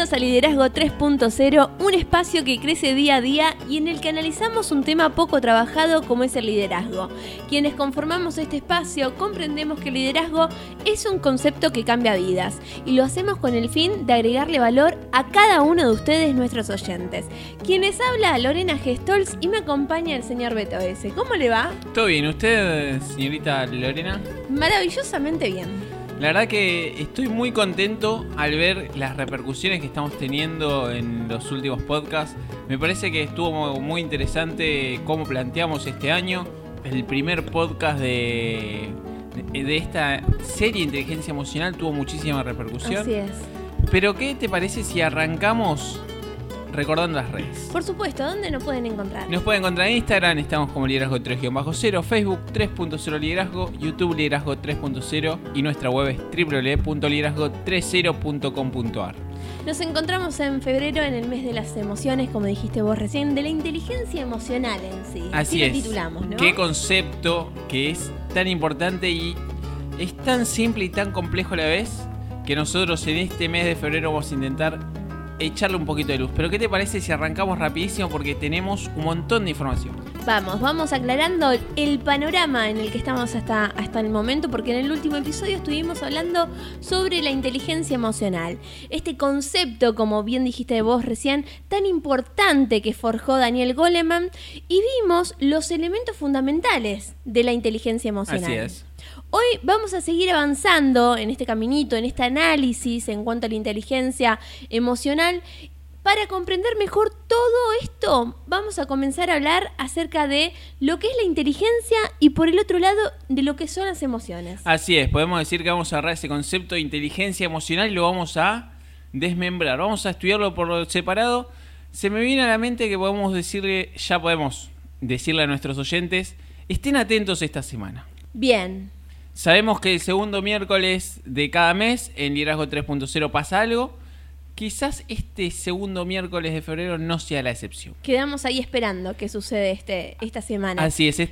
Bienvenidos a Liderazgo 3.0, un espacio que crece día a día y en el que analizamos un tema poco trabajado como es el liderazgo. Quienes conformamos este espacio comprendemos que el liderazgo es un concepto que cambia vidas y lo hacemos con el fin de agregarle valor a cada uno de ustedes, nuestros oyentes. Quienes habla Lorena Gestolz y me acompaña el señor Beto S. ¿Cómo le va? Todo bien, ¿usted, señorita Lorena? Maravillosamente bien. La verdad que estoy muy contento al ver las repercusiones que estamos teniendo en los últimos podcasts. Me parece que estuvo muy interesante cómo planteamos este año. El primer podcast de, de, esta serie Inteligencia Emocional tuvo muchísima repercusión. Así es. Pero ¿qué te parece si arrancamos recordando las redes. Por supuesto, ¿dónde nos pueden encontrar? Nos pueden encontrar en Instagram, estamos como Liderazgo 3-0, Facebook 3.0 Liderazgo, YouTube Liderazgo 3.0 y nuestra web es www.liderazgo30.com.ar. Nos encontramos en febrero en el mes de las emociones, como dijiste vos recién, de la inteligencia emocional en sí. Así, es. titulamos, ¿no? Qué concepto que es tan importante y es tan simple y tan complejo a la vez que nosotros en este mes de febrero vamos a intentar echarle un poquito de luz. Pero ¿qué te parece si arrancamos rapidísimo porque tenemos un montón de información? Vamos, vamos aclarando el panorama en el que estamos hasta, hasta el momento, porque en el último episodio estuvimos hablando sobre la inteligencia emocional. Este concepto, como bien dijiste vos recién, tan importante que forjó Daniel Goleman, y vimos los elementos fundamentales de la inteligencia emocional. Así es. Hoy vamos a seguir avanzando en este caminito, en este análisis en cuanto a la inteligencia emocional. Para comprender mejor todo esto, vamos a comenzar a hablar acerca de lo que es la inteligencia y por el otro lado de lo que son las emociones. Así es, podemos decir que vamos a agarrar ese concepto de inteligencia emocional y lo vamos a desmembrar, vamos a estudiarlo por separado. Se me viene a la mente que podemos decirle, ya podemos decirle a nuestros oyentes, estén atentos esta semana. Bien, Sabemos que el segundo miércoles de cada mes en Liderazgo 3.0 pasa algo. Quizás este segundo miércoles de febrero no sea la excepción. Quedamos ahí esperando qué sucede este, esta semana. Así es,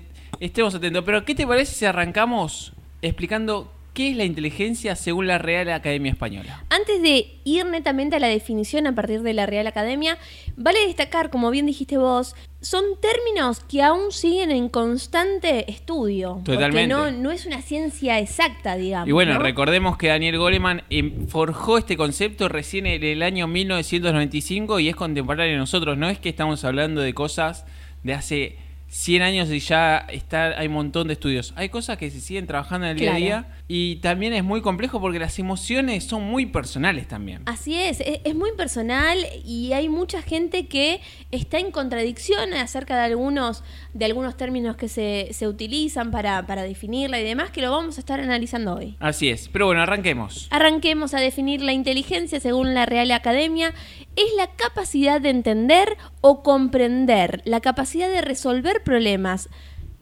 estemos atentos. Pero ¿qué te parece si arrancamos explicando ¿Qué es la inteligencia según la Real Academia Española? Antes de ir netamente a la definición a partir de la Real Academia, vale destacar, como bien dijiste vos, son términos que aún siguen en constante estudio. Totalmente. Porque no, no es una ciencia exacta, digamos. Y bueno, recordemos que Daniel Goleman em, forjó este concepto recién en el año 1995 y es contemporáneo de nosotros. No es que estamos hablando de cosas de hace 100 años y ya está, hay un montón de estudios. Hay cosas que se siguen trabajando en el día a día y también es muy complejo porque las emociones son muy personales también. Así es, es, muy personal y hay mucha gente que está en contradicción acerca de algunos, de algunos términos que se, se utilizan para, para definirla y demás, que lo vamos a estar analizando hoy. Así es, pero bueno, arranquemos. Arranquemos a definir la inteligencia según la Real Academia. Es la capacidad de entender o comprender, la capacidad de resolver problemas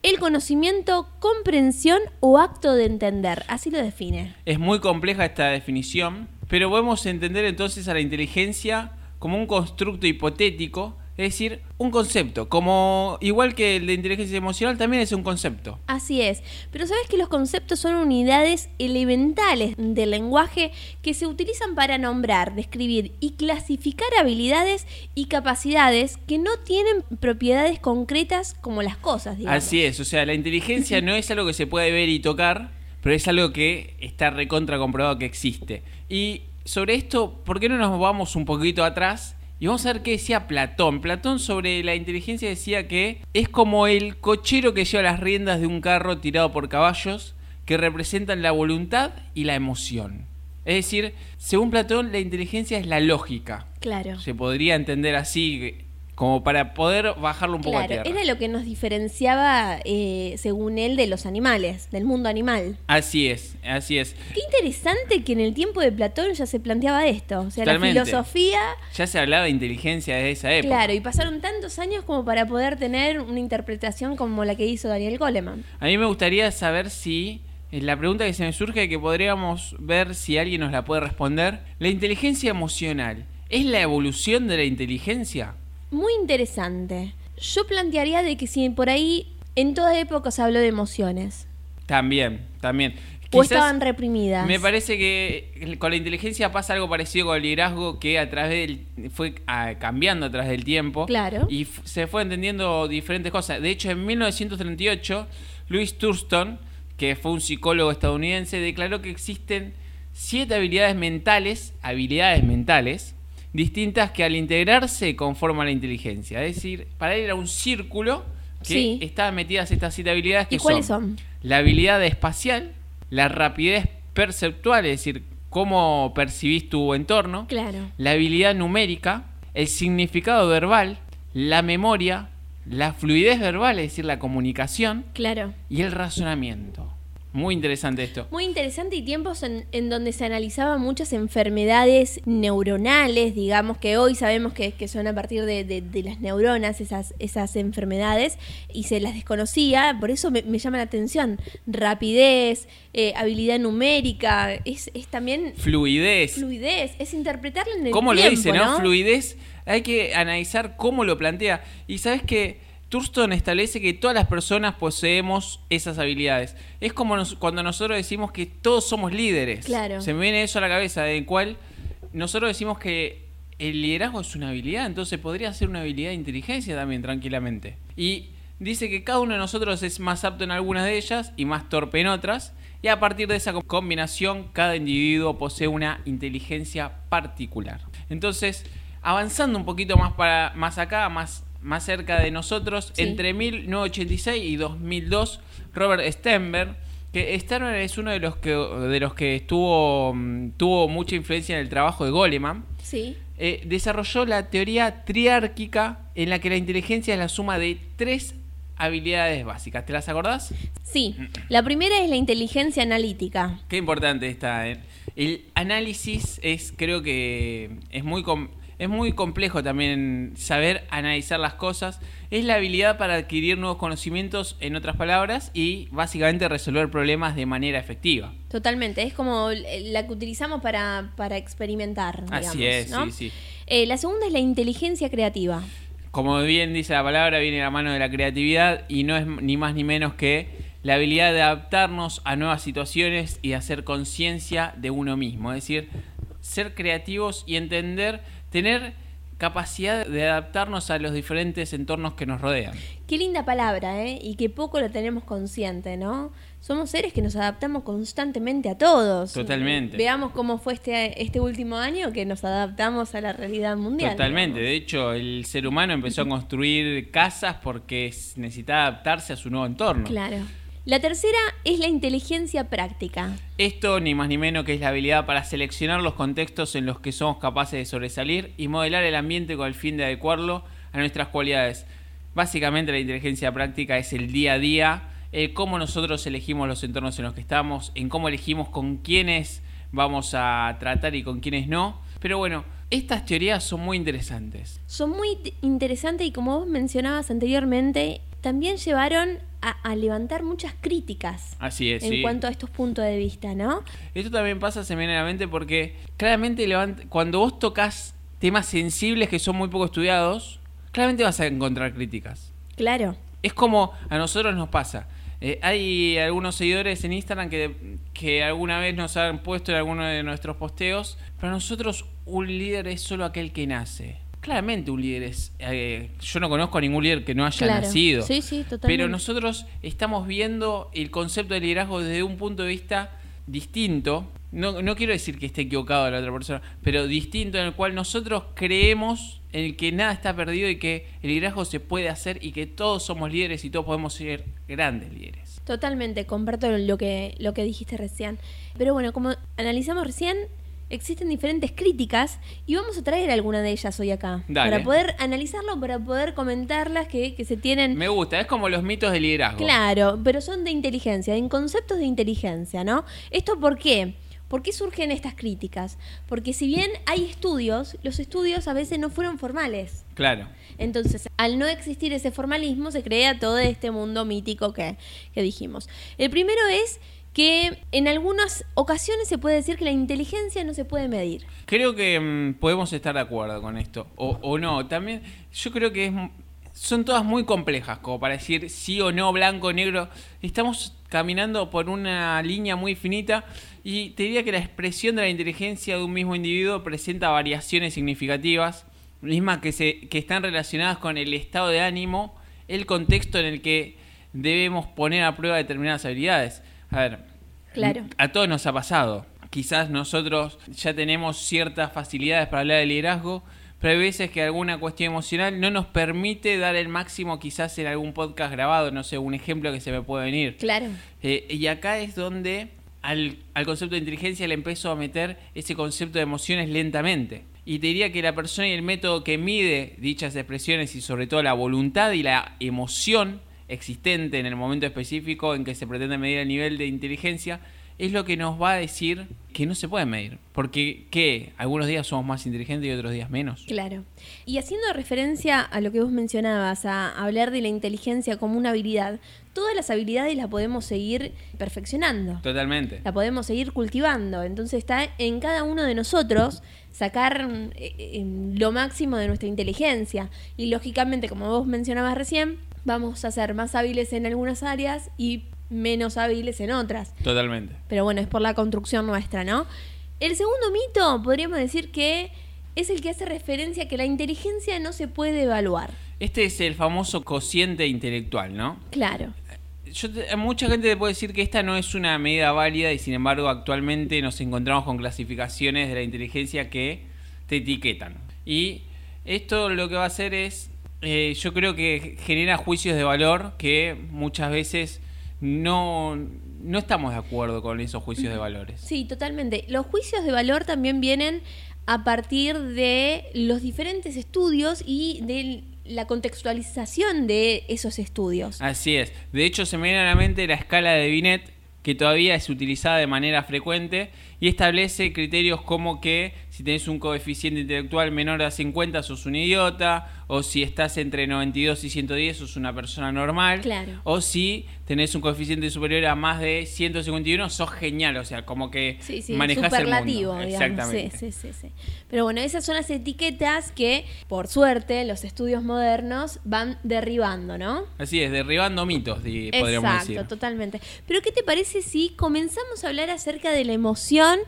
el conocimiento, comprensión o acto de entender. Así lo define. Es muy compleja esta definición, pero podemos entender entonces a la inteligencia como un constructo hipotético es decir, un concepto, como igual que el de inteligencia emocional también es un concepto. Así es, pero sabes que los conceptos son unidades elementales del lenguaje que se utilizan para nombrar, describir y clasificar habilidades y capacidades que no tienen propiedades concretas como las cosas. Digamos. Así es, o sea, la inteligencia no es algo que se puede ver y tocar, pero es algo que está recontra comprobado que existe. Y sobre esto, ¿por qué no nos vamos un poquito atrás? Y vamos a ver qué decía Platón. Platón sobre la inteligencia decía que es como el cochero que lleva las riendas de un carro tirado por caballos que representan la voluntad y la emoción. Es decir, según Platón, la inteligencia es la lógica. Claro. Se podría entender así como para poder bajarlo un poco a tierra. Era lo que nos diferenciaba, eh, según él, de los animales, del mundo animal. Así es, así es. Qué interesante que en el tiempo de Platón ya se planteaba esto. O sea, la filosofía. Ya se hablaba de inteligencia desde esa época. Claro, y pasaron tantos años como para poder tener una interpretación como la que hizo Daniel Goleman. A mí me gustaría saber si. Eh, la pregunta que se me surge que podríamos ver si alguien nos la puede responder. ¿La inteligencia emocional es la evolución de la inteligencia? Muy interesante. Yo plantearía de que si por ahí en toda época se habló de emociones. También, también. O Quizás estaban reprimidas. Me parece que con la inteligencia pasa algo parecido con el liderazgo que a través del, fue ah, cambiando a través del tiempo. Claro. Y se fue entendiendo diferentes cosas. De hecho, en 1938, Louis Thurston, que fue un psicólogo estadounidense, declaró que existen siete habilidades mentales, habilidades mentales, distintas que al integrarse conforman la inteligencia. Es decir, para él era un círculo que Sí. estaban metidas estas siete habilidades que ¿Y cuáles son? la habilidad espacial, la rapidez perceptual, es decir, cómo percibís tu entorno, Claro. la habilidad numérica, el significado verbal, la memoria, la fluidez verbal, es decir, la comunicación Claro. y el razonamiento. Muy interesante esto. Muy interesante y tiempos en, en donde se analizaban muchas enfermedades neuronales, digamos que hoy sabemos que, que son a partir de, de- de las neuronas esas, esas enfermedades y se las desconocía, por eso me, me llama la atención. Rapidez, eh, habilidad numérica, es, es también Fluidez. fluidez, es interpretarlo en el ¿Cómo lo tiempo, dice, no? Fluidez. Hay que analizar cómo lo plantea. Y sabes que Thurston establece que todas las personas poseemos esas habilidades. Es como nos- cuando nosotros decimos que todos somos líderes. Claro. Se me viene eso a la cabeza, de cual nosotros decimos que el liderazgo es una habilidad, entonces podría ser una habilidad de inteligencia también, tranquilamente. Y dice que cada uno de nosotros es más apto en algunas de ellas y más torpe en otras. Y a partir de esa co- combinación, cada individuo posee una inteligencia particular. Entonces, avanzando un poquito más para más acá, más, más cerca de nosotros, Sí. entre 1986 y 2002, Robert Stenberg, que Stenberg es uno de los que de los que estuvo mm, tuvo mucha influencia en el trabajo de Goleman, Sí, eh, desarrolló la teoría triárquica en la que la inteligencia es la suma de tres habilidades básicas. ¿Te las acordás? sí. La primera es la inteligencia analítica. Qué importante está. ¿eh? El análisis es, creo que es muy, com- es muy complejo también saber analizar las cosas. Es la habilidad para adquirir nuevos conocimientos, en otras palabras, y básicamente resolver problemas de manera efectiva. Totalmente, es como la que utilizamos para, para experimentar. Así digamos, es, ¿no? sí, sí. Eh, la segunda es la inteligencia creativa. Como bien dice la palabra, viene de la mano de la creatividad y no es ni más ni menos que la habilidad de adaptarnos a nuevas situaciones y hacer conciencia de uno mismo. Es decir, ser creativos y entender, tener capacidad de adaptarnos a los diferentes entornos que nos rodean. Qué linda palabra, ¿eh? Y que poco lo tenemos consciente, ¿no? Somos seres que nos adaptamos constantemente a todos. Totalmente. Veamos cómo fue este, este último año que nos adaptamos a la realidad mundial. Totalmente. digamos. De hecho, el ser humano empezó a construir casas porque necesitaba adaptarse a su nuevo entorno. Claro. La tercera es la inteligencia práctica. Esto ni más ni menos que es la habilidad para seleccionar los contextos en los que somos capaces de sobresalir y modelar el ambiente con el fin de adecuarlo a nuestras cualidades. Básicamente la inteligencia práctica es el día a día, el cómo nosotros elegimos los entornos en los que estamos, en cómo elegimos con quiénes vamos a tratar y con quiénes no. Pero bueno, estas teorías son muy interesantes. Son muy interesantes y como vos mencionabas anteriormente, también llevaron a, a levantar muchas críticas Así es, en sí. cuanto a estos puntos de vista, ¿no? Esto también pasa semanalmente porque claramente levant- cuando vos tocas temas sensibles que son muy poco estudiados, claramente vas a encontrar críticas. Claro. Es como a nosotros nos pasa. Eh, hay algunos seguidores en Instagram que, que alguna vez nos han puesto en alguno de nuestros posteos, para nosotros un líder es solo aquel que nace. Claramente un líder es... eh, yo no conozco a ningún líder que no haya Claro. nacido. Sí, sí, totalmente. Pero nosotros estamos viendo el concepto de liderazgo desde un punto de vista distinto. No, no quiero decir que esté equivocado la otra persona, pero distinto en el cual nosotros creemos en el que nada está perdido y que el liderazgo se puede hacer y que todos somos líderes y todos podemos ser grandes líderes. Totalmente, comparto lo que, lo que dijiste recién. Pero bueno, como analizamos recién, existen diferentes críticas y vamos a traer alguna de ellas hoy acá. Dale. Para poder analizarlo, para poder comentarlas que, que se tienen... Me gusta, es como los mitos de liderazgo. Claro, pero son de inteligencia, en conceptos de inteligencia, ¿no? ¿Esto por qué? ¿Por qué surgen estas críticas? Porque si bien hay estudios, los estudios a veces no fueron formales. Claro. Entonces, al no existir ese formalismo, se crea todo este mundo mítico que, que dijimos. El primero es que en algunas ocasiones se puede decir que la inteligencia no se puede medir. Creo que mm, podemos estar de acuerdo con esto. O, o no. También yo creo que es, son todas muy complejas, como para decir sí o no, blanco o negro. Estamos caminando por una línea muy finita y te diría que la expresión de la inteligencia de un mismo individuo presenta variaciones significativas, mismas que, se, que están relacionadas con el estado de ánimo, el contexto en el que debemos poner a prueba determinadas habilidades. A ver, Claro. a todos nos ha pasado. Quizás nosotros ya tenemos ciertas facilidades para hablar de liderazgo, pero hay veces que alguna cuestión emocional no nos permite dar el máximo quizás en algún podcast grabado, no sé, un ejemplo que se me puede venir. Claro. Eh, y acá es donde al, al concepto de inteligencia le empezó a meter ese concepto de emociones lentamente. Y te diría que la persona y el método que mide dichas expresiones y sobre todo la voluntad y la emoción existente en el momento específico en que se pretende medir el nivel de inteligencia es lo que nos va a decir que no se puede medir. Porque, ¿qué? Algunos días somos más inteligentes y otros días menos. Claro. Y haciendo referencia a lo que vos mencionabas, a hablar de la inteligencia como una habilidad, todas las habilidades las podemos seguir perfeccionando. Totalmente. La podemos seguir cultivando. Entonces está en cada uno de nosotros sacar eh, eh, lo máximo de nuestra inteligencia. Y lógicamente, como vos mencionabas recién, vamos a ser más hábiles en algunas áreas y menos hábiles en otras. Totalmente. Pero bueno, es por la construcción nuestra, ¿no? El segundo mito podríamos decir que es el que hace referencia a que la inteligencia no se puede evaluar. Este es el famoso cociente intelectual, ¿no? Claro. Yo te- mucha gente te puede decir que esta no es una medida válida y sin embargo actualmente nos encontramos con clasificaciones de la inteligencia que te etiquetan. Y esto lo que va a hacer es, eh, yo creo que genera juicios de valor que muchas veces no, no estamos de acuerdo con esos juicios de valores. Sí, totalmente. Los juicios de valor también vienen a partir de los diferentes estudios y de la contextualización de esos estudios. Así es. De hecho, se me viene a la mente la escala de Binet, que todavía es utilizada de manera frecuente y establece criterios como que si tenés un coeficiente intelectual menor a 50 sos un idiota, o si estás entre 92 y 110 sos una persona normal, Claro. o si tenés un coeficiente superior a más de 151 sos genial, o sea, como que Sí, sí, manejás superlativo, el mundo. digamos. Exactamente. Sí, sí, sí, sí. Pero bueno, esas son las etiquetas que, por suerte, los estudios modernos van derribando, ¿no? Así es, derribando mitos, podríamos Exacto, decir. totalmente. Pero ¿qué te parece si comenzamos a hablar acerca de la emoción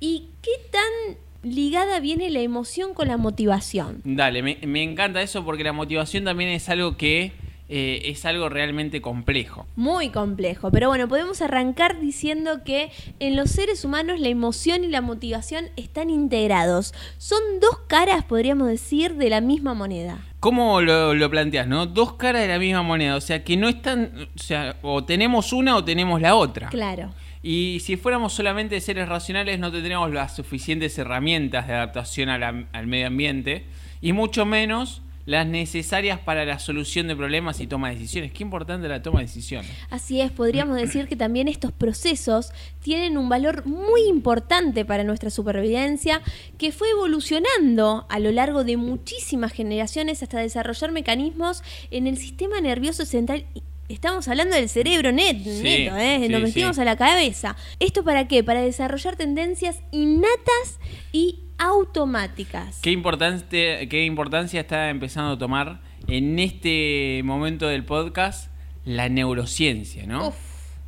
y qué tan ligada viene la emoción con la motivación? Dale, me, me encanta eso porque la motivación también es algo que eh, es algo realmente complejo. Muy complejo, pero bueno, podemos arrancar diciendo que en los seres humanos la emoción y la motivación están integrados. Son dos caras, podríamos decir, de la misma moneda. ¿Cómo lo, lo planteas, no? Dos caras de la misma moneda, o sea, que no están, o sea, o tenemos una o tenemos la otra. Claro. Y si fuéramos solamente seres racionales no tendríamos las suficientes herramientas de adaptación al medio ambiente y mucho menos las necesarias para la solución de problemas y toma de decisiones. Qué importante la toma de decisiones. Así es, podríamos decir que también estos procesos tienen un valor muy importante para nuestra supervivencia que fue evolucionando a lo largo de muchísimas generaciones hasta desarrollar mecanismos en el sistema nervioso central. Estamos hablando del cerebro net, Sí, neto, ¿eh? sí, Nos metimos sí. a la cabeza. ¿Esto para qué? Para desarrollar tendencias innatas y automáticas. ¿Qué, importante, ¿Qué importancia está empezando a tomar en este momento del podcast la neurociencia, no? Uf,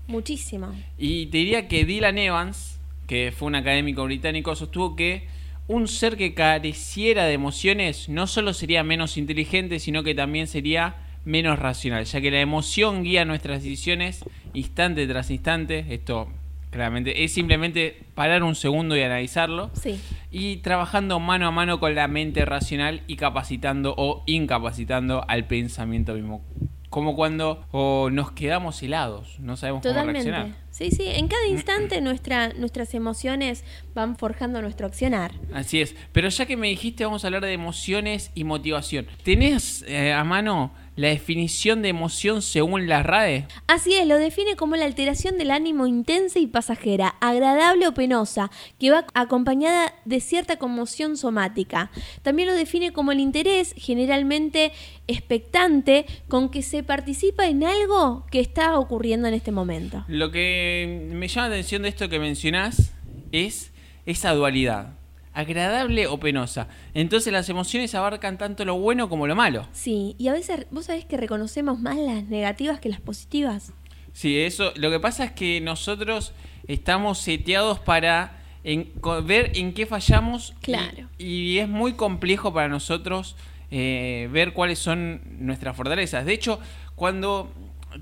muchísimo. Y te diría que Dylan Evans, que fue un académico británico, sostuvo que un ser que careciera de emociones no solo sería menos inteligente, sino que también sería menos racional, ya que la emoción guía nuestras decisiones instante tras instante. Esto claramente es simplemente parar un segundo y analizarlo. Sí. Y trabajando mano a mano con la mente racional y capacitando o incapacitando al pensamiento mismo. Como cuando o nos quedamos helados, no sabemos cómo reaccionar. Sí, sí, en cada instante nuestra, nuestras emociones van forjando nuestro accionar. Así es. Pero ya que me dijiste, vamos a hablar de emociones y motivación. ¿Tenés eh, a mano la definición de emoción según la RAE? Así es, lo define como la alteración del ánimo intensa y pasajera, agradable o penosa, que va acompañada de cierta conmoción somática. También lo define como el interés, generalmente expectante, con que se participa en algo que está ocurriendo en este momento. Lo que me llama la atención de esto que mencionás es esa dualidad. Agradable o penosa. Entonces las emociones abarcan tanto lo bueno como lo malo. Sí, y a veces vos sabés que reconocemos más las negativas que las positivas. Sí, eso. Lo que pasa es que nosotros estamos seteados para en- ver en qué fallamos. y- Claro. Y, es muy complejo para nosotros eh, ver cuáles son nuestras fortalezas. De hecho, cuando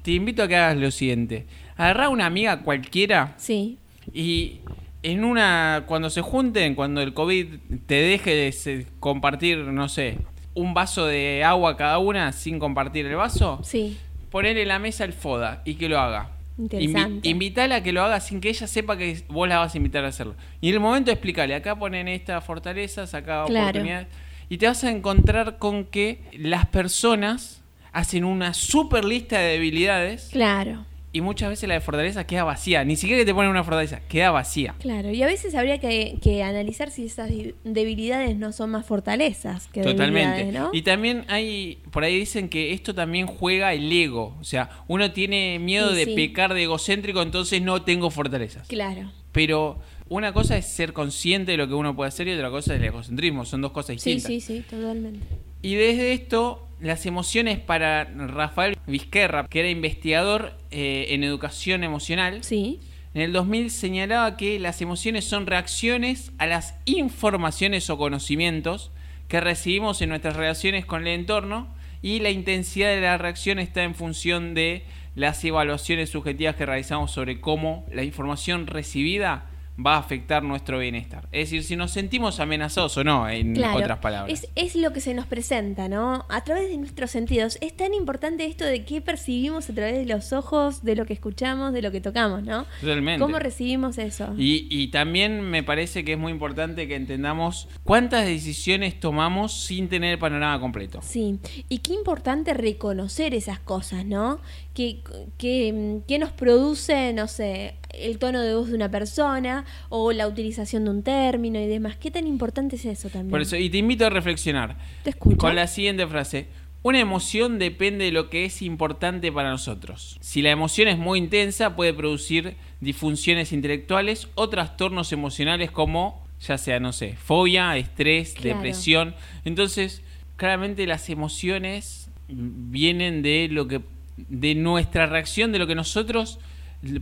te invito a que hagas lo siguiente, agarrá una amiga cualquiera Sí, y en una, cuando se junten, cuando el COVID te deje de compartir, no sé, un vaso de agua cada una sin compartir el vaso, sí. ponerle en la mesa el FODA y que lo haga. Interesante. Invi- invitala a que lo haga sin que ella sepa que vos la vas a invitar a hacerlo. Y en el momento explicarle, acá ponen estas fortalezas, acá Claro. oportunidades. Y te vas a encontrar con que las personas hacen una super lista de debilidades Claro, y muchas veces la de fortaleza queda vacía. Ni siquiera que te ponen una fortaleza, queda vacía. claro. Y a veces habría que, que analizar si esas debilidades no son más fortalezas que Totalmente. debilidades, ¿no? Y también hay, por ahí dicen que esto también juega el ego. O sea, uno tiene miedo de sí. pecar de egocéntrico, entonces no tengo fortalezas. Claro. Pero una cosa es ser consciente de lo que uno puede hacer y otra cosa es el egocentrismo. Son dos cosas Sí, distintas. sí, sí, totalmente. Y desde esto, las emociones para Rafael Vizquerra, que era investigador eh, en educación emocional, Sí, en el 2000 señalaba que las emociones son reacciones a las informaciones o conocimientos que recibimos en nuestras relaciones con el entorno y la intensidad de la reacción está en función de las evaluaciones subjetivas que realizamos sobre cómo la información recibida va a afectar nuestro bienestar. Es decir, si nos sentimos amenazados o no, en claro. otras palabras. Es, es lo que se nos presenta, ¿no? A través de nuestros sentidos. Es tan importante esto de qué percibimos a través de los ojos, de lo que escuchamos, de lo que tocamos, ¿no? Totalmente. ¿Cómo recibimos eso? Y, y también me parece que es muy importante que entendamos cuántas decisiones tomamos sin tener el panorama completo. Sí, y qué importante reconocer esas cosas, ¿no? Que, que, que nos produce, no sé, el tono de voz de una persona o la utilización de un término y demás. ¿Qué tan importante es eso también? Por eso, y te invito a reflexionar Te escucho. con la siguiente frase. Una emoción depende de lo que es importante para nosotros. Si la emoción es muy intensa, puede producir disfunciones intelectuales o trastornos emocionales como, ya sea, no sé, fobia, estrés, Claro. depresión. Entonces, claramente las emociones vienen de lo que de nuestra reacción de lo que nosotros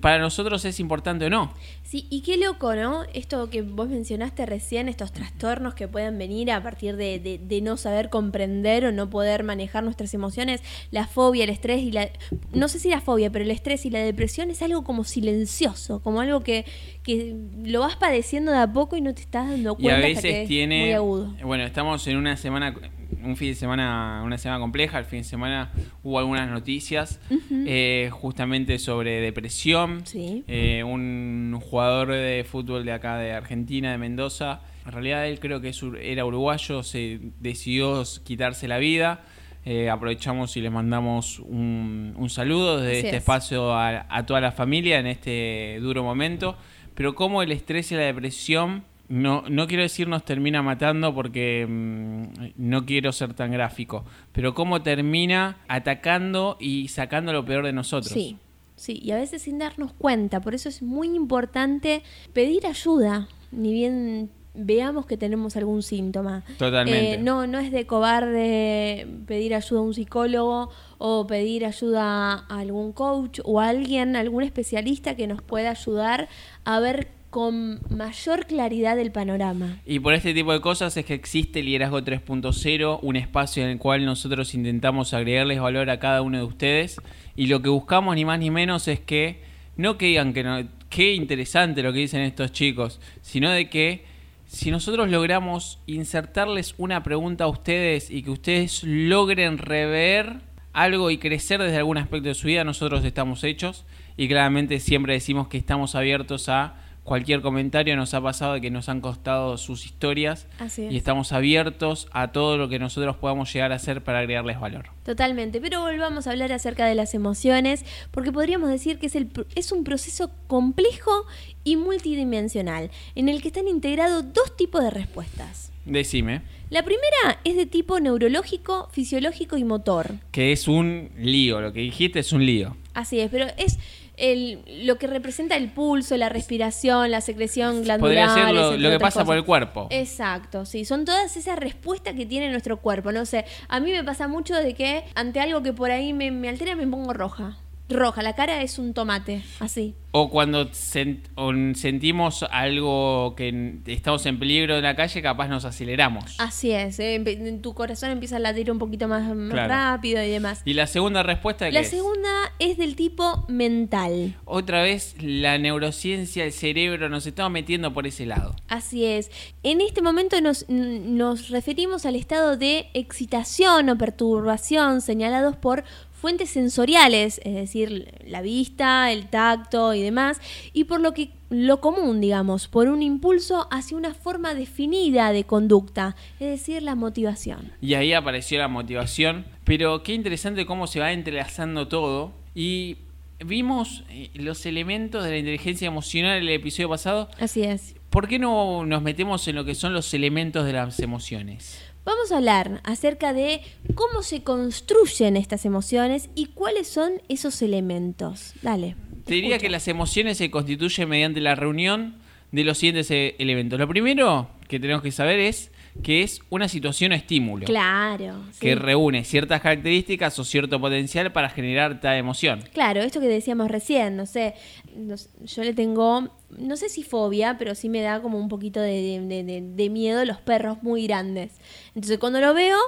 para nosotros es importante o no. Sí, y qué loco, ¿no? Esto que vos mencionaste recién, estos trastornos que pueden venir a partir de, de- de no saber comprender o no poder manejar nuestras emociones, la fobia, el estrés y la... No sé si la fobia, pero el estrés y la depresión es algo como silencioso, como algo que, que lo vas padeciendo de a poco y no te estás dando Y cuenta a hasta veces es tiene. muy agudo. Bueno, estamos en una semana, un fin de semana, una semana compleja. El fin de semana hubo algunas noticias eh, justamente sobre depresión. Sí. Eh, un jugador de fútbol de acá de Argentina, de Mendoza. En realidad él creo que era uruguayo, se decidió quitarse la vida. Eh, aprovechamos y les mandamos un, un saludo desde Así este es. espacio a, a toda la familia en este duro momento. Pero cómo el estrés y la depresión, no, no quiero decir nos termina matando porque mm, no quiero ser tan gráfico, pero cómo termina atacando y sacando lo peor de nosotros. Sí, sí, y a veces sin darnos cuenta. Por eso es muy importante pedir ayuda, ni bien veamos que tenemos algún síntoma. Totalmente. Eh, no, no es de cobarde pedir ayuda a un psicólogo o pedir ayuda a algún coach o a alguien, algún especialista que nos pueda ayudar a ver con mayor claridad el panorama. Y por este tipo de cosas es que existe Liderazgo 3.0, un espacio en el cual nosotros intentamos agregarles valor a cada uno de ustedes. Y lo que buscamos ni más ni menos es que no que digan que no, qué interesante lo que dicen estos chicos, sino de que si nosotros logramos insertarles una pregunta a ustedes y que ustedes logren rever algo y crecer desde algún aspecto de su vida, nosotros estamos hechos y claramente siempre decimos que estamos abiertos a cualquier comentario. Nos ha pasado de que nos han costado sus historias Así es. y estamos abiertos a todo lo que nosotros podamos llegar a hacer para agregarles valor. Totalmente, pero volvamos a hablar acerca de las emociones, porque podríamos decir que es, el, es un proceso complejo y multidimensional, en el que están integrados dos tipos de respuestas. Decime, La primera es de tipo neurológico, fisiológico y motor. que es un lío, lo que dijiste es un lío. Así es, pero es el, lo que representa el pulso, la respiración, la secreción glandular. Podría ser lo, lo que pasa por el cuerpo. Exacto, sí. Son todas esas respuestas que tiene nuestro cuerpo. No sé, a mí me pasa mucho de que ante algo que por ahí me, me altera me pongo roja. Roja, la cara es un tomate, así. O cuando sent- o sentimos algo que estamos en peligro en la calle, capaz nos aceleramos. Así es, eh, tu corazón empieza a latir un poquito más, más Claro. rápido y demás. Y la segunda respuesta La es segunda es del tipo mental. otra vez la neurociencia, el cerebro, nos estamos metiendo por ese lado. Así es. En este momento nos, nos referimos al estado de excitación o perturbación señalados por fuentes sensoriales, es decir, la vista, el tacto y demás, y por lo que lo común, digamos, por un impulso hacia una forma definida de conducta, es decir, la motivación. Y ahí apareció la motivación. Pero qué interesante cómo se va entrelazando todo. Y vimos eh, los elementos de la inteligencia emocional en el episodio pasado. Así es. ¿Por qué no nos metemos en lo que son los elementos de las emociones? Vamos a hablar acerca de cómo se construyen estas emociones y cuáles son esos elementos. Dale. Te diría que las emociones se constituyen mediante la reunión de los siguientes eh, elementos. Lo primero que tenemos que saber es que es una situación o estímulo Claro. que sí. reúne ciertas características o cierto potencial para generar tal emoción. Claro, esto que decíamos recién, no sé, no yo le tengo, no sé si fobia, pero sí me da como un poquito de, de- de- de miedo los perros muy grandes. Entonces cuando lo veo,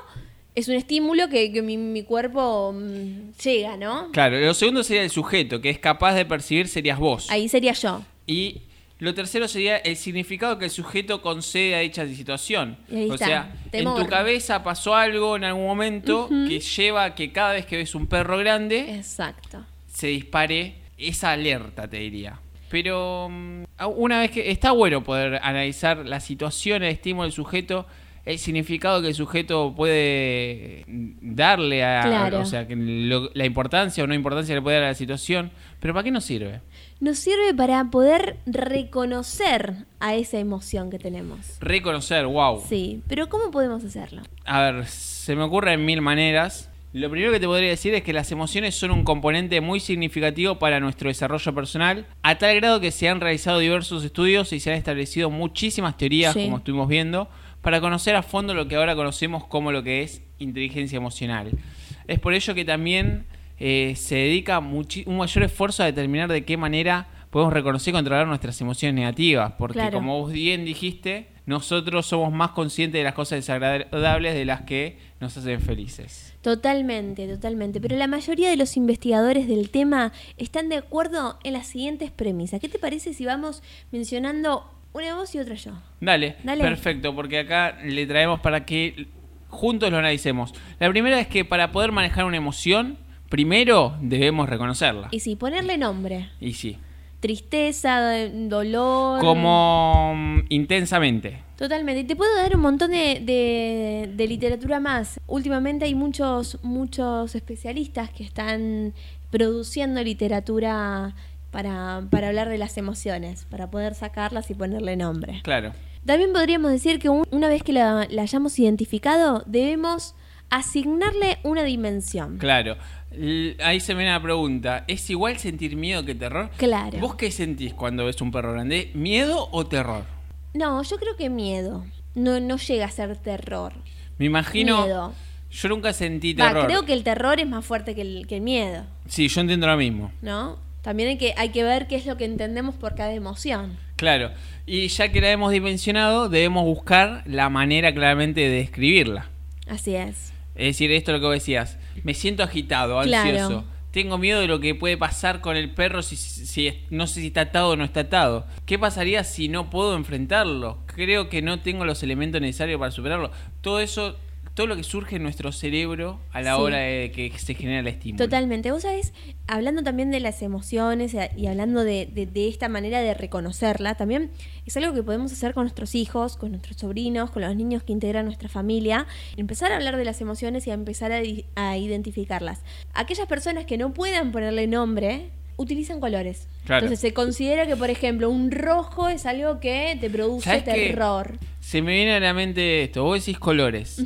es un estímulo que, que mi, mi cuerpo mm, llega, ¿no? Claro, lo segundo sería el sujeto, que es capaz de percibir serías vos. Ahí sería yo. Y lo tercero sería el significado que el sujeto concede a dicha situación. O está, sea, temor. en tu cabeza pasó algo en algún momento que lleva a que cada vez que ves un perro grande Exacto. se dispare esa alerta, te diría. Pero mm, una vez que está bueno poder analizar la situación, el estímulo del sujeto, el significado que el sujeto puede darle a, Claro. o sea, que lo- la importancia o no importancia que le puede dar a la situación, pero ¿para qué nos sirve? Nos sirve para poder reconocer a esa emoción que tenemos. Reconocer, wow. Sí, pero ¿cómo podemos hacerlo? A ver, se me ocurre en mil maneras. Lo primero que te podría decir es que las emociones son un componente muy significativo para nuestro desarrollo personal, a tal grado que se han realizado diversos estudios y se han establecido muchísimas teorías, Sí. como estuvimos viendo, para conocer a fondo lo que ahora conocemos como lo que es inteligencia emocional. Es por ello que también eh, se dedica un mayor esfuerzo a determinar de qué manera podemos reconocer y controlar nuestras emociones negativas, porque Claro. como vos bien dijiste, nosotros somos más conscientes de las cosas desagradables de las que nos hacen felices. Totalmente, totalmente. Pero la mayoría de los investigadores del tema están de acuerdo en las siguientes premisas. ¿Qué te parece si vamos mencionando una voz y otra yo? Dale, Dale. perfecto, porque acá le traemos para que juntos lo analicemos. La primera es que para poder manejar una emoción, primero debemos reconocerla. Y sí, ponerle nombre. Y sí, Tristeza, dolor. como mm, intensamente. Totalmente. Y te puedo dar un montón de, de- de literatura más. Últimamente hay muchos, muchos especialistas que están produciendo literatura para, para hablar de las emociones, para poder sacarlas y ponerle nombre. Claro. También podríamos decir que un- una vez que la, la hayamos identificado, debemos asignarle una dimensión. Claro. Ahí se me viene la pregunta. ¿Es igual sentir miedo que terror? Claro. ¿Vos qué sentís cuando ves un perro grande? ¿Miedo o terror? No, yo creo que miedo. No, no llega a ser terror. Me imagino... Miedo. Yo nunca sentí Va, terror. creo que el terror es más fuerte que el, que el miedo, Sí, yo entiendo lo mismo. ¿no? También hay que, hay que ver qué es lo que entendemos por cada emoción. Claro. Y ya que la hemos dimensionado, debemos buscar la manera claramente de describirla. Así es. Es decir, esto es lo que vos decías. Me siento agitado, Claro. ansioso. Tengo miedo de lo que puede pasar con el perro si, si no sé si está atado o no está atado. ¿Qué pasaría si no puedo enfrentarlo? Creo que no tengo los elementos necesarios para superarlo. Todo eso, todo lo que surge en nuestro cerebro a la Sí. hora de que se genera el estímulo. Totalmente. Vos sabés, hablando también de las emociones y hablando de, de- de esta manera de reconocerla, también es algo que podemos hacer con nuestros hijos, con nuestros sobrinos, con los niños que integran nuestra familia. Empezar a hablar de las emociones y a empezar a, a identificarlas. Aquellas personas que no puedan ponerle nombre, utilizan colores. Claro. Entonces se considera que, por ejemplo, un rojo es algo que te produce terror. Se me viene a la mente esto. Vos decís colores.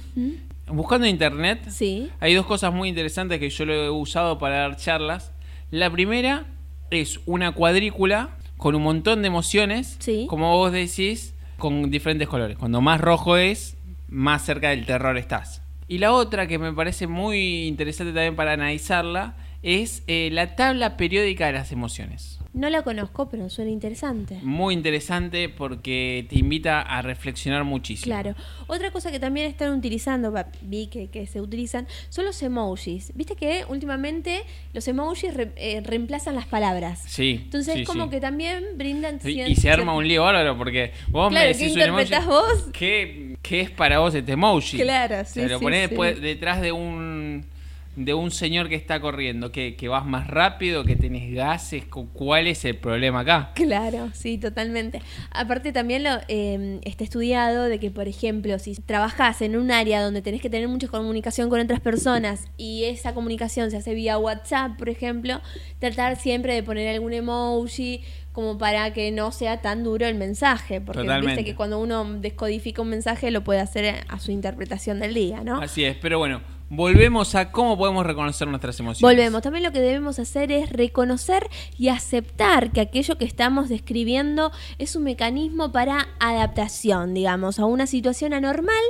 Buscando en internet, Sí. hay dos cosas muy interesantes que yo lo he usado para dar charlas. La primera es una cuadrícula con un montón de emociones, Sí. como vos decís, con diferentes colores. Cuando más rojo es, más cerca del terror estás. Y la otra que me parece muy interesante también para analizarla es eh, la tabla periódica de las emociones. No la conozco, pero suena interesante. Muy interesante porque te invita a reflexionar muchísimo. Claro. Otra cosa que también están utilizando, vi que, que se utilizan, son los emojis. Viste que últimamente los emojis re- eh, reemplazan las palabras. Sí. Entonces sí, es como sí. que también brindan... Y, cien- y se arma cien- un lío bárbaro porque vos Claro, me ¿qué decís un emoji, interpretás vos? ¿Qué, qué es para vos este emoji? Claro, O sí, sea, lo sí, ponés sí. después detrás de un de un señor que está corriendo, que, que vas más rápido, que tenés gases, cu- ¿cuál es el problema acá? Claro, sí, totalmente. Aparte también lo, eh, está estudiado de que, por ejemplo, si trabajás en un área donde tenés que tener mucha comunicación con otras personas y esa comunicación se hace vía WhatsApp, por ejemplo, tratar siempre de poner algún emoji como para que no sea tan duro el mensaje, porque Totalmente. viste que cuando uno descodifica un mensaje lo puede hacer a su interpretación del día, ¿no? Así es, pero bueno, volvemos a cómo podemos reconocer nuestras emociones. Volvemos. También lo que debemos hacer es reconocer y aceptar que aquello que estamos describiendo es un mecanismo para adaptación, digamos, a una situación anormal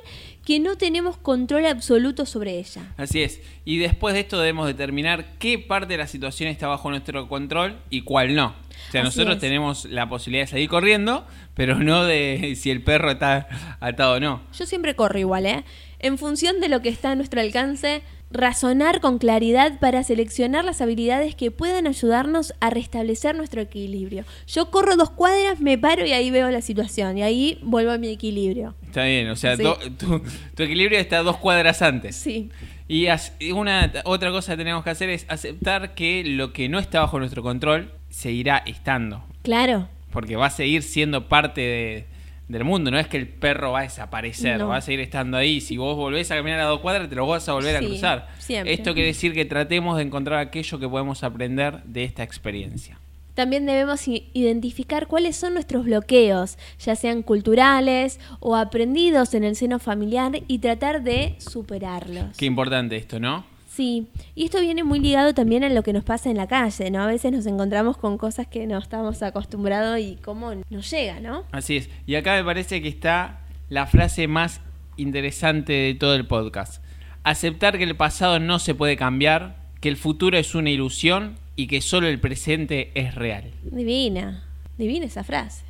que no tenemos control absoluto sobre ella. Así es. Y después de esto debemos determinar qué parte de la situación está bajo nuestro control y cuál no. O sea, Así nosotros es. tenemos la posibilidad de salir corriendo, pero no de si el perro está atado o no. Yo siempre corro igual, ¿eh? En función de lo que está a nuestro alcance, razonar con claridad para seleccionar las habilidades que puedan ayudarnos a restablecer nuestro equilibrio. Yo corro dos cuadras, me paro y ahí veo la situación y ahí vuelvo a mi equilibrio. Está bien, o sea, Sí. do- tu, tu equilibrio está dos cuadras antes. Sí. Y as- y una otra cosa que tenemos que hacer es aceptar que lo que no está bajo nuestro control seguirá estando. Claro. Porque va a seguir siendo parte de- del mundo. No es que el perro va a desaparecer, No. va a seguir estando ahí. Si vos volvés a caminar a dos cuadras, te lo vas a volver Sí, a cruzar. siempre. Esto quiere decir que tratemos de encontrar aquello que podemos aprender de esta experiencia. También debemos identificar cuáles son nuestros bloqueos, ya sean culturales o aprendidos en el seno familiar y tratar de superarlos. Qué importante esto, ¿no? Sí, y esto viene muy ligado también a lo que nos pasa en la calle, ¿no? A veces nos encontramos con cosas que no estamos acostumbrados y cómo nos llega, ¿no? Así es. Y acá me parece que está la frase más interesante de todo el podcast. Aceptar que el pasado no se puede cambiar, que el futuro es una ilusión y que solo el presente es real. Divina, divina esa frase.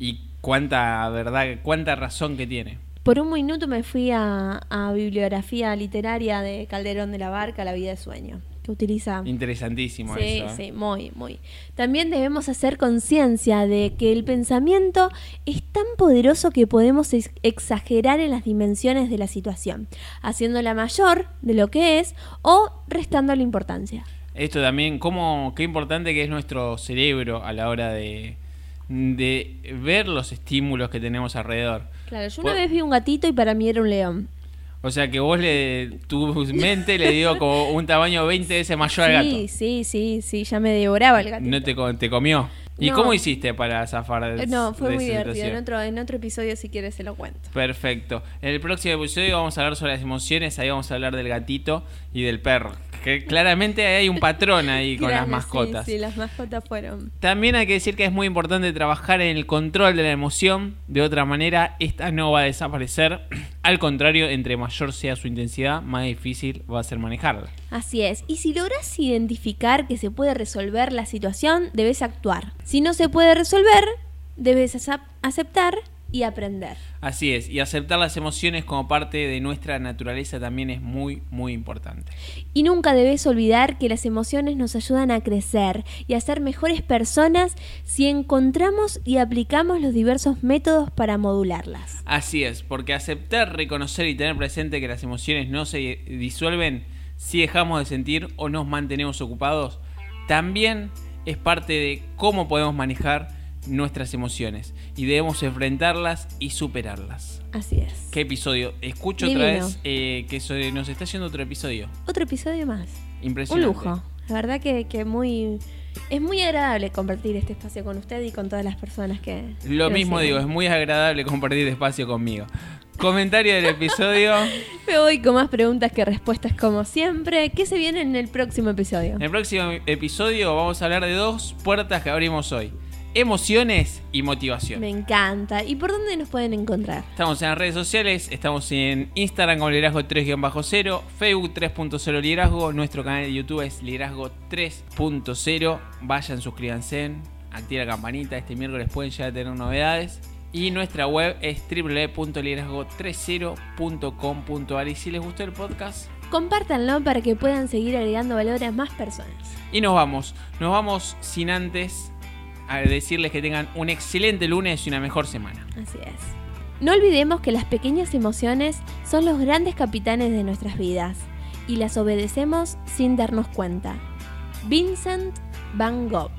Y cuánta verdad, cuánta razón que tiene. Por un minuto me fui a, a bibliografía literaria de Calderón de la Barca, La vida de sueño, que utiliza Interesantísimo Sí, eso. ¿eh? sí, muy, muy. También debemos hacer conciencia de que el pensamiento es tan poderoso que podemos ex- exagerar en las dimensiones de la situación, haciéndola mayor de lo que es o restando la importancia. Esto también, cómo, qué importante que es nuestro cerebro a la hora de, de ver los estímulos que tenemos alrededor. Claro, yo una vez vi un gatito y para mí era un león. O sea que vos le, tu mente le dio como un tamaño 20 veces mayor al gato. sí, sí, sí, ya me devoraba el gatito. No te, te comió. ¿Y No. cómo hiciste para zafar de No, fue de muy divertido. En otro, en otro episodio, si quieres, se lo cuento. Perfecto. En el próximo episodio vamos a hablar sobre las emociones, ahí vamos a hablar del gatito y del perro. Que claramente hay un patrón ahí con las Claro, sí, mascotas. Sí, las mascotas fueron. También hay que decir que es muy importante trabajar en el control de la emoción. De otra manera, esta no va a desaparecer. Al contrario, entre mayor sea su intensidad, más difícil va a ser manejarla. Así es. Y si logras identificar que se puede resolver la situación, debes actuar. Si no se puede resolver, debes acep- aceptar y aprender. Así es, y aceptar las emociones como parte de nuestra naturaleza también es muy, muy importante. Y nunca debes olvidar que las emociones nos ayudan a crecer y a ser mejores personas si encontramos y aplicamos los diversos métodos para modularlas. Así es, porque aceptar, reconocer y tener presente que las emociones no se disuelven si dejamos de sentir o nos mantenemos ocupados, también es parte de cómo podemos manejar nuestras emociones y debemos enfrentarlas y superarlas. Así es. ¿Qué episodio? Escucho otra vez eh, que nos está yendo otro episodio. Otro episodio más. Un Impresionante. lujo. La verdad que, que muy... Es muy agradable compartir este espacio con usted y con todas las personas que... Lo que mismo siguen. digo, es muy agradable compartir espacio conmigo. Comentario del episodio. Me voy con más preguntas que respuestas como siempre. ¿Qué se viene en el próximo episodio? En el próximo episodio vamos a hablar de dos puertas que abrimos hoy. Emociones y motivación. Me encanta. ¿Y por dónde nos pueden encontrar? Estamos en las redes sociales, estamos en Instagram con liderazgo 3-0, Facebook 3.0 liderazgo, nuestro canal de YouTube es liderazgo 3.0. Vayan, suscríbanse, activen la campanita, este miércoles pueden ya tener novedades. Y nuestra web es www.liderazgo30.com.ar. Y si les gustó el podcast, compártanlo para que puedan seguir agregando valor a más personas. Y nos vamos, nos vamos sin antes a decirles que tengan un excelente lunes y una mejor semana. Así es. No olvidemos que las pequeñas emociones son los grandes capitanes de nuestras vidas y las obedecemos sin darnos cuenta. Vincent Van Gogh